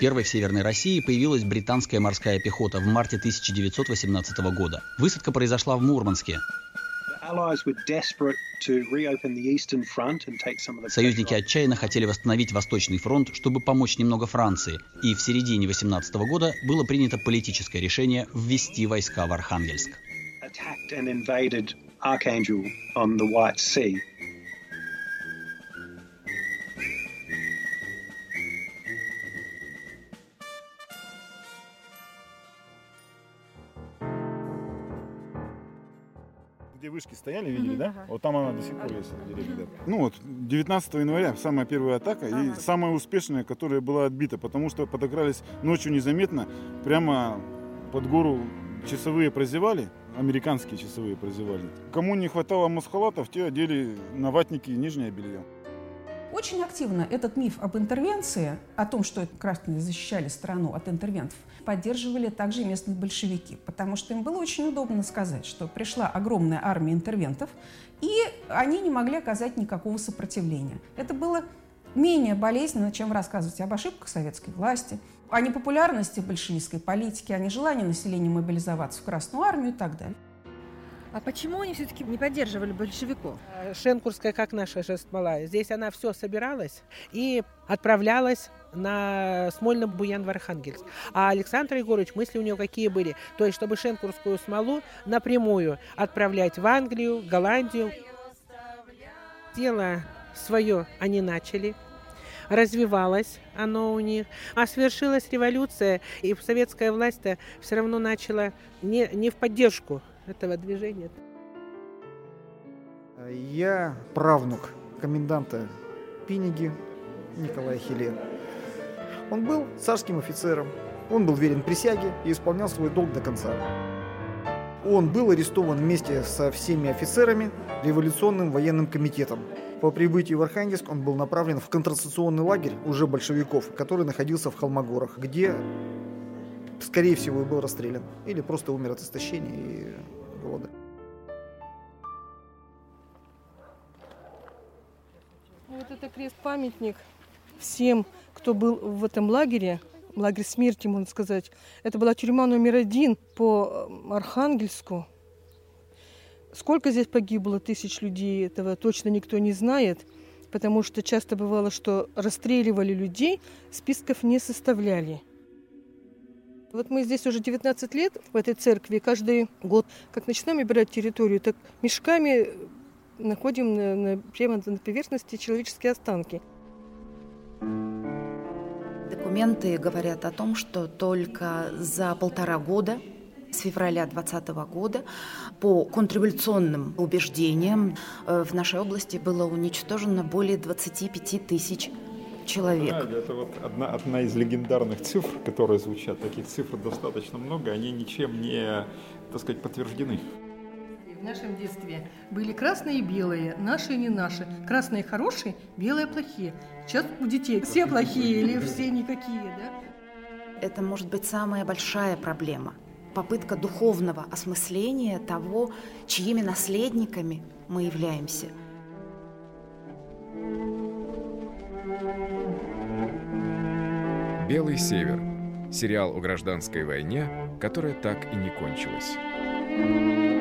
Первой в Северной России появилась британская морская пехота в марте 1918 года. Высадка произошла в Мурманске. Союзники отчаянно хотели восстановить Восточный фронт, чтобы помочь немного Франции, и в середине 18 года было принято политическое решение ввести войска в Архангельск. Где вышки стояли, видели, да? Вот там она до сих пор есть. Ну вот, 19 января самая первая атака и самая успешная, которая была отбита, потому что подогрались ночью незаметно, прямо под гору часовые прозевали, американские часовые прозевали. Кому не хватало масхалатов, те одели на ватники нижнее белье. Очень активно этот миф об интервенции, о том, что красные защищали страну от интервентов, поддерживали также местные большевики, потому что им было очень удобно сказать, что пришла огромная армия интервентов, и они не могли оказать никакого сопротивления. Это было менее болезненно, чем рассказывать об ошибках советской власти, о непопулярности большевистской политики, о нежелании населения мобилизоваться в Красную армию и так далее. А почему они все-таки не поддерживали большевиков? Шенкурская, как наша Шестмалая. Здесь она все собиралась и отправлялась на Смольно-Буян в Архангельск. А Александр Егорович, мысли у него какие были? То есть, чтобы шенкурскую смолу напрямую отправлять в Англию, Голландию. Дело свое они начали, развивалось оно у них. А свершилась революция, и советская власть все равно начала не, не в поддержку этого движения. Я правнук коменданта Пиниги Николая Хиле. Он был царским офицером, он был верен присяге и исполнял свой долг до конца. Он был арестован вместе со всеми офицерами революционным военным комитетом. По прибытии в Архангельск он был направлен в концентрационный лагерь уже большевиков, который находился в Холмогорах, где, скорее всего, и был расстрелян. Или просто умер от истощения и голода. Вот это крест-памятник всем, кто был в этом лагере, лагерь смерти, можно сказать. Это была тюрьма номер один по Архангельску. Сколько здесь погибло тысяч людей, этого точно никто не знает, потому что часто бывало, что расстреливали людей, списков не составляли. Вот мы здесь уже 19 лет, в этой церкви, каждый год, как начинаем убирать территорию, так мешками находим на, на, прямо на поверхности человеческие останки. Документы говорят о том, что только за полтора года с февраля 2020 года по контрреволюционным убеждениям э, в нашей области было уничтожено более 25 тысяч человек. Знаете, это вот одна, одна из легендарных цифр, которые звучат. Таких цифр достаточно много, они ничем не, так сказать, подтверждены. В нашем детстве были красные и белые, наши и не наши. Красные хорошие, белые плохие. Сейчас у детей все плохие или все никакие, да? Это может быть самая большая проблема. Попытка духовного осмысления того, чьими наследниками мы являемся – «Белый север» — сериал о гражданской войне, которая так и не кончилась.